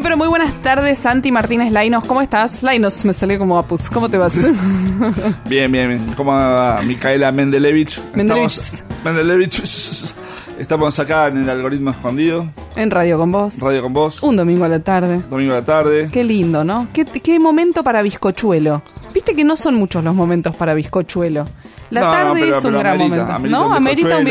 Muy, pero muy buenas tardes, Santi Martínez Lainos. ¿Cómo estás? Lainos, me salió como Apus. ¿Cómo te vas? Bien, bien, bien. ¿Cómo va Micaela Mendelevich? Mendelevich. Estamos, Mendelevich. Estamos acá en el algoritmo escondido. en Radio con vos. Radio con vos. Un domingo a la tarde. Domingo a la tarde. Qué lindo, ¿no? Qué, qué momento para bizcochuelo. Viste que no son muchos los momentos para bizcochuelo. La No, tarde pero- es un pero gran amerita, momento. amerita ¿No? Amerita un bizcochuelo,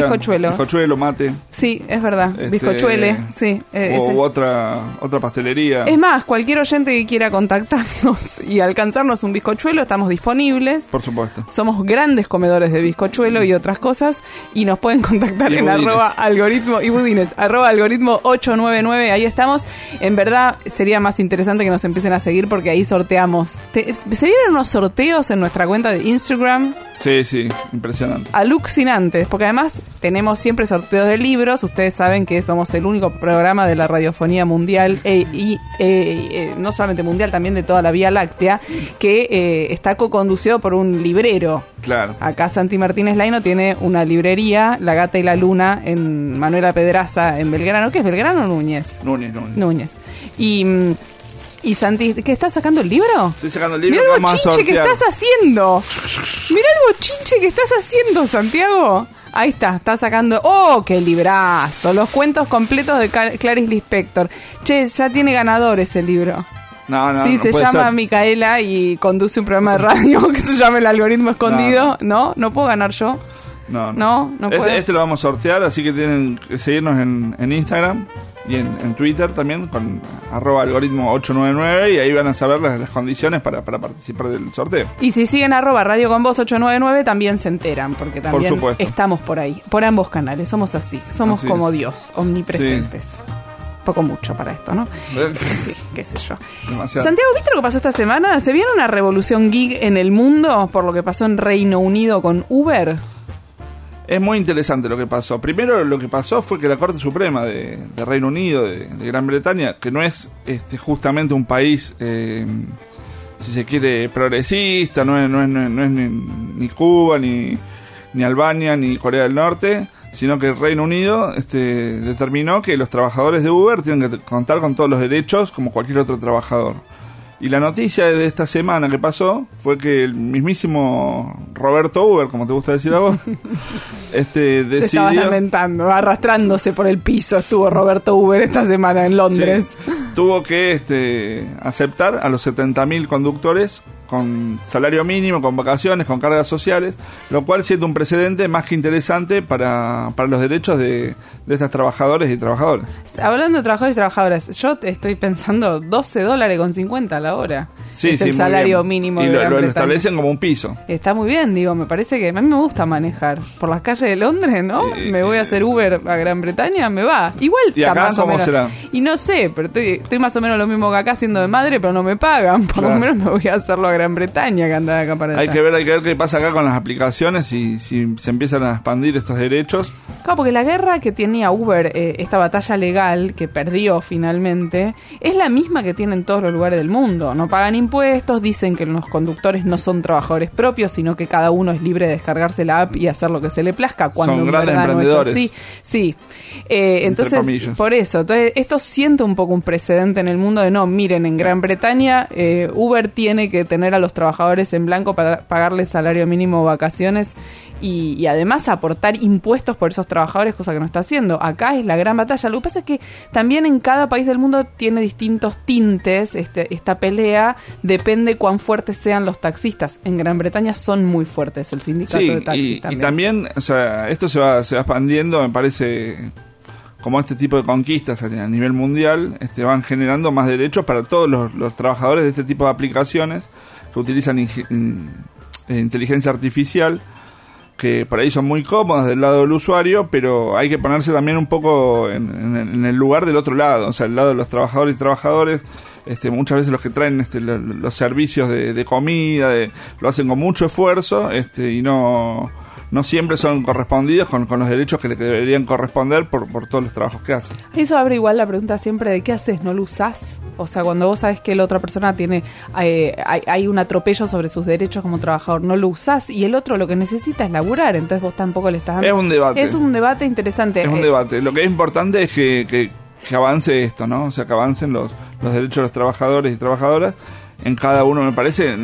bizcochuelo. Bizcochuelo, mate. Sí, es verdad. este, Bizcochuele, sí. eh, o ese. otra, otra pastelería. Es más, cualquier oyente que quiera contactarnos y alcanzarnos un bizcochuelo, estamos disponibles. Por supuesto. Somos grandes comedores de bizcochuelo y otras cosas y nos pueden contactar Y en budines. arroba algoritmo y budines, arroba algoritmo 899, ahí estamos. En verdad sería más interesante que nos empiecen a seguir porque ahí sorteamos. Te- se vienen unos sorteos en nuestra cuenta de Instagram Sí, sí, impresionante. alucinantes, porque además tenemos siempre sorteos de libros. Ustedes saben que somos el único programa de la radiofonía mundial e- y eh, eh, no solamente mundial, también de toda la Vía Láctea, que eh, está co-conducido por un librero. Claro. Acá Santi Martínez Laino tiene una librería, La Gata y la Luna, en Manuela Pedraza, en Belgrano. ¿Qué es Belgrano o Núñez? Núñez, Núñez. Núñez. Y, mm, y Santi, ¿qué estás sacando el libro? Estoy sacando el libro Mirá el bochinche que estás haciendo. Mirá el bochinche que estás haciendo, Santiago. Ahí está, está sacando. ¡Oh, qué librazo! Los cuentos completos de Car- Clarice Lispector. Che, ya tiene ganador ese libro. No, no, sí, no se llama ser. Micaela y conduce un programa de radio que se llama El Algoritmo Escondido. ¿No? ¿No puedo ganar yo? No, No, no este, puedo. este lo vamos a sortear, así que tienen que seguirnos en, en Instagram y en, en Twitter también, con arroba algoritmo 899 y ahí van a saber las, las condiciones para, para participar del sorteo. Y si siguen arroba Radio con Voz 899 también se enteran, porque también estamos por ahí, por ambos canales, somos así, somos Así como es. Dios, omnipresentes. Poco mucho para esto, ¿no? Sí, qué sé yo. Demasiado. Santiago, ¿viste lo que pasó esta semana? ¿Se viene una revolución gig en el mundo por lo que pasó en Reino Unido con Uber? Es muy interesante lo que pasó. Primero lo que pasó fue que la Corte Suprema de, de Reino Unido, de, de Gran Bretaña, que no es este, justamente un país, eh, si se quiere, progresista, no es, no es, ni Cuba, ni, ni Albania, ni Corea del Norte, sino que el Reino Unido este, determinó que los trabajadores de Uber tienen que contar con todos los derechos como cualquier otro trabajador. Y la noticia de esta semana que pasó fue que el mismísimo Roberto Uber, como te gusta decir a vos, este Se estaba decidió lamentando, arrastrándose por el piso estuvo Roberto Uber esta semana en Londres. Sí. tuvo que este, aceptar a los 70.000 conductores con salario mínimo, con vacaciones, con cargas sociales, lo cual siente un precedente más que interesante para, para los derechos de, de estos trabajadores y trabajadoras. Hablando de trabajadores y trabajadoras, yo estoy pensando 12 dólares con 50 a la hora. Sí, es sí, el muy salario bien. mínimo Y de lo, Gran lo- establecen como un piso. Está muy bien, digo, me parece que a mí me gusta manejar por las calles de Londres, ¿no? Eh, me voy a hacer Uber a Gran Bretaña, me va. Igual ¿Y acá más o cómo menos- será? Y no sé, pero estoy, estoy más o menos lo mismo que acá siendo de madre, pero no me pagan. Por lo Claro. menos me voy a hacerlo a Gran Bretaña que andar de acá para allá. Hay que ver, hay que ver qué pasa acá con las aplicaciones y si se empiezan a expandir estos derechos. Claro, porque la guerra que tenía Uber, eh, esta batalla legal que perdió finalmente, es la misma que tiene en todos los lugares del mundo. No pagan impuestos, dicen que los conductores no son trabajadores propios, sino que cada uno es libre de descargarse la app y hacer lo que se le plazca. Cuando Son en grandes no es emprendedores. así. Sí. Eh, entonces, por eso, entonces, esto siente un poco un precedente en el mundo de no, miren, en Gran Bretaña eh, Uber tiene que tener a los trabajadores en blanco para pagarles salario mínimo o vacaciones y, y además aportar impuestos por esos trabajadores, cosa que no está haciendo. Acá es la gran batalla. Lo que pasa es que también en cada país del mundo tiene distintos tintes este, esta pelea, depende cuán fuertes sean los taxistas. En Gran Bretaña son muy fuertes el sindicato Sí, de taxis y, y también. también, o sea, esto se va, se va expandiendo, me parece, como este tipo de conquistas a a nivel mundial, este, van generando más derechos para todos los, los trabajadores de este tipo de aplicaciones que utilizan eh, inteligencia artificial que por ahí son muy cómodas del lado del usuario, pero hay que ponerse también un poco en, el lugar del otro lado, o sea, el lado de los trabajadores y trabajadores. Este, muchas veces los que traen este, los, servicios de, comida lo hacen con mucho esfuerzo este, y no, no siempre son correspondidos con, los derechos que le deberían corresponder por, por todos los trabajos que hacen. Eso abre igual la pregunta siempre de qué haces, ¿no lo usás? O sea, cuando vos sabes que la otra persona tiene, eh, hay, un atropello sobre sus derechos como trabajador, no lo usás y el otro lo que necesita es laburar, entonces vos tampoco le estás dando. Es un debate. Es un debate interesante. Es un eh, debate. Lo que es importante es que, que, que avance esto, ¿no? O sea, que avancen los, los derechos de los trabajadores y trabajadoras en cada uno, me parece.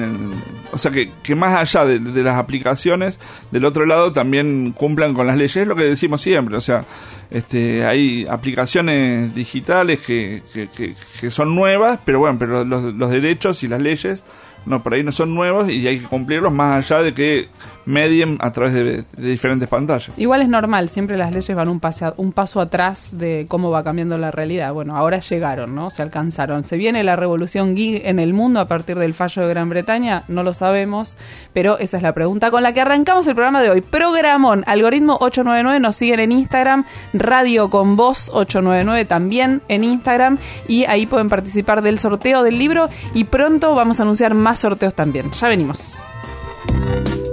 o sea, que, que más allá de, las aplicaciones, del otro lado también cumplan con las leyes, es lo que decimos siempre. O sea, este, hay aplicaciones digitales que, que, que, son nuevas, pero bueno, pero los, los derechos y las leyes no, por ahí no son nuevos y hay que cumplirlos más allá de que medien a través de, diferentes pantallas. Igual es normal, siempre las leyes van un, un paso atrás de cómo va cambiando la realidad. Bueno, ahora llegaron, ¿no? Se alcanzaron. ¿Se viene la revolución gig en el mundo a partir del fallo de Gran Bretaña? No lo sabemos, pero esa es la pregunta con la que arrancamos el programa de hoy. Programón, algoritmo 899, nos siguen en Instagram, Radio con Voz 899 también en Instagram y ahí pueden participar del sorteo del libro y pronto vamos a anunciar más sorteos también. Ya venimos.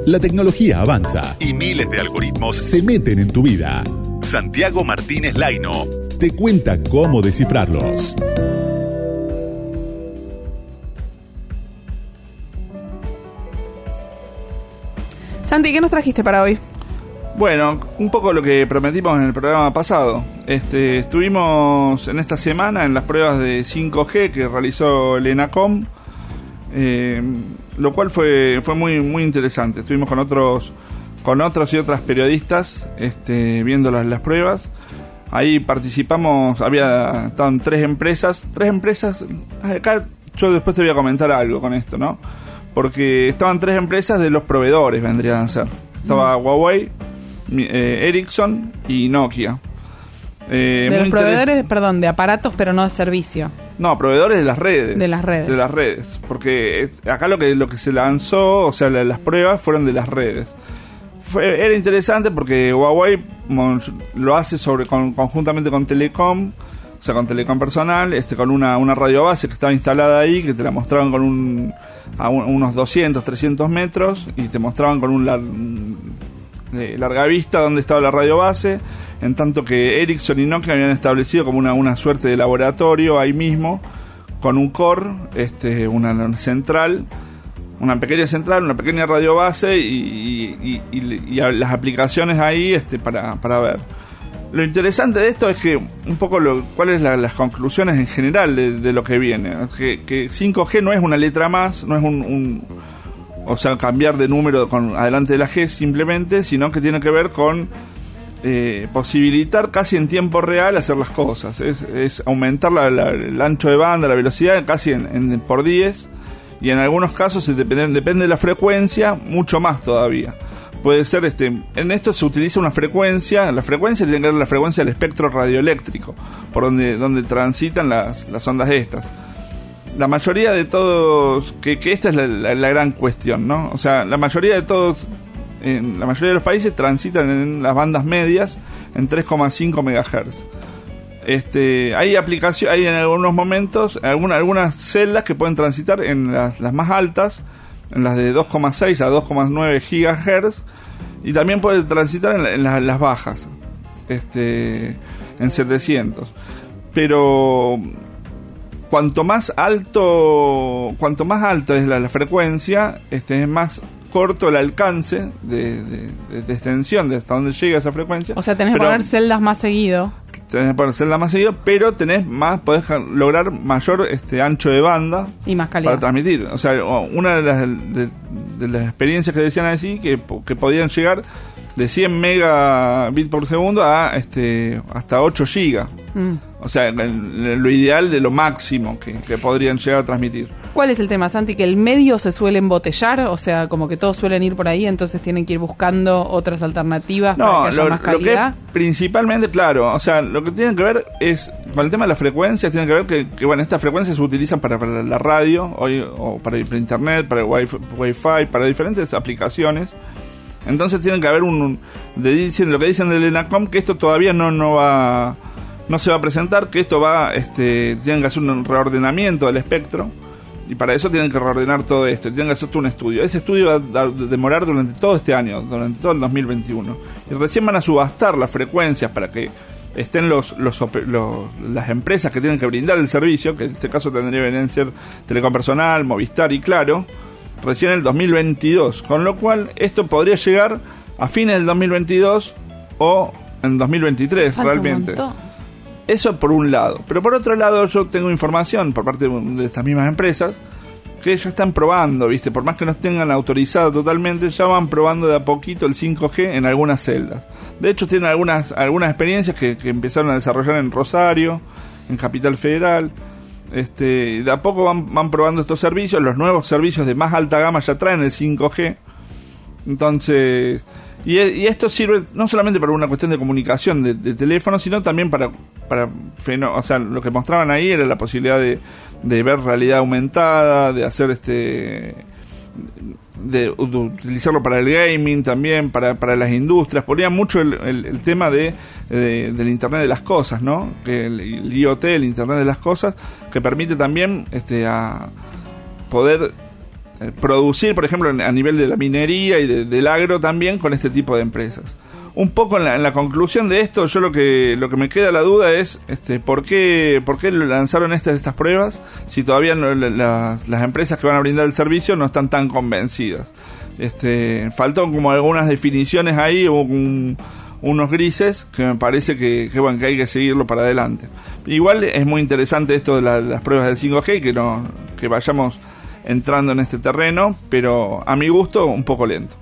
La tecnología avanza y miles de algoritmos se meten en tu vida. Santiago Martínez Laino te cuenta cómo descifrarlos. Santi, ¿qué nos trajiste para hoy? Bueno, un poco lo que prometimos en el programa pasado. Este, estuvimos en esta semana en las pruebas de 5G que realizó el ENACOM. Eh, lo cual fue, fue muy, muy interesante. Estuvimos con otros, con otros y otras periodistas este, viendo las, las pruebas. Ahí participamos, había estaban tres empresas, tres empresas, acá yo después te voy a comentar algo con esto, ¿no? Porque estaban tres empresas de los proveedores, vendrían a ser. Estaba mm. Huawei, eh, Ericsson y Nokia. Eh, de los proveedores, perdón, de aparatos, pero no de servicio. No, proveedores de las redes. De las redes. De las redes. Porque acá lo que, lo que se lanzó, o sea, las pruebas fueron de las redes. Fue, era interesante porque Huawei lo hace sobre conjuntamente con Telecom, o sea, con Telecom personal, este, con una, una radio base que estaba instalada ahí, que te la mostraban con un, a unos 200, 300 metros, y te mostraban con un eh, larga vista donde estaba la radio base en tanto que Ericsson y Nokia habían establecido como una, una suerte de laboratorio ahí mismo, con un core, este, una central, una pequeña central, una pequeña radio base y, las aplicaciones ahí este, para, para ver. Lo interesante de esto es que un poco lo, cuáles son las conclusiones en general de, lo que viene. Que, que, 5G no es una letra más, no es un, un, o sea, cambiar de número con adelante de la G simplemente, sino que tiene que ver con eh, posibilitar casi en tiempo real hacer las cosas. Es, aumentar el ancho de banda, la velocidad casi en, por 10 y en algunos casos depende, depende de la frecuencia mucho más todavía. Puede ser, este, en esto se utiliza una frecuencia, la frecuencia tiene que ver la frecuencia del espectro radioeléctrico, por donde, donde transitan las, las ondas estas. La mayoría de todos, que, esta es la, la gran cuestión, ¿no? O sea, la mayoría de todos en la mayoría de los países transitan en las bandas medias en 3,5 MHz. Este, hay aplicaciones, hay en algunos momentos algunas algunas celdas que pueden transitar en las, más altas, en las de 2,6 a 2,9 GHz y también puede transitar en, las, bajas, este, en 700. Pero cuanto más alto, cuanto más alto es la, frecuencia, este, es más corto el alcance de, extensión de hasta donde llega esa frecuencia. O sea, tenés que poner celdas más seguido. Tenés que poner celdas más seguido, pero tenés más, podés lograr mayor este ancho de banda. Y más calidad. Para transmitir. O sea, una de las, de, las experiencias que decían así, que, que podían llegar de 100 megabits por segundo a este hasta 8 gigas. Mm. O sea, lo ideal de lo máximo que, que podrían llegar a transmitir. ¿Cuál es el tema, Santi? Que el medio se suele embotellar, o sea, como que todos suelen ir por ahí, entonces tienen que ir buscando otras alternativas no, para que haya lo, más calidad. Lo que principalmente, claro, o sea, lo que tienen que ver es, con el tema de las frecuencias, tienen que ver que, bueno, estas frecuencias se utilizan para, la radio, hoy, o para, internet, para el wifi, para diferentes aplicaciones. Entonces tienen que haber un, de, dicen, lo que dicen del ENACOM que esto todavía no no va no se va a presentar, que esto va este tienen que hacer un reordenamiento del espectro y para eso tienen que reordenar todo esto, tienen que hacer un estudio. Ese estudio va a demorar durante todo este año, durante todo el 2021. Y recién van a subastar las frecuencias para que estén los, los, las empresas que tienen que brindar el servicio, que en este caso tendría que ser Telecom Personal, Movistar y Claro, recién en el 2022. Con lo cual, esto podría llegar a fines del 2022 o en 2023 realmente. Eso por un lado. Pero por otro lado, yo tengo información por parte de estas mismas empresas que ya están probando, ¿viste? Por más que no tengan autorizado totalmente, ya van probando de a poquito el 5G en algunas celdas. De hecho, tienen algunas, algunas experiencias que, empezaron a desarrollar en Rosario, en Capital Federal. Este, de a poco van, van probando estos servicios. Los nuevos servicios de más alta gama ya traen el 5G. Entonces, y, esto sirve no solamente para una cuestión de comunicación de, teléfono, sino también para, para o sea, lo que mostraban ahí era la posibilidad de, de ver realidad aumentada, de hacer este de, utilizarlo para el gaming también, para, para las industrias. Ponían mucho el, el, tema de, del Internet de las Cosas, ¿no? Que el, IoT, el Internet de las Cosas, que permite también este, a poder eh, producir, por ejemplo, a nivel de la minería y del agro también con este tipo de empresas. Un poco en la, conclusión de esto, yo lo que lo que me queda la duda es este por qué por qué lanzaron estas estas pruebas si todavía las empresas que van a brindar el servicio no están tan convencidas. Este faltó como algunas definiciones ahí o unos grises que me parece que, que, bueno, que hay que seguirlo para adelante. Igual es muy interesante esto de las pruebas del 5G que no que vayamos entrando en este terreno, pero a mi gusto un poco lento.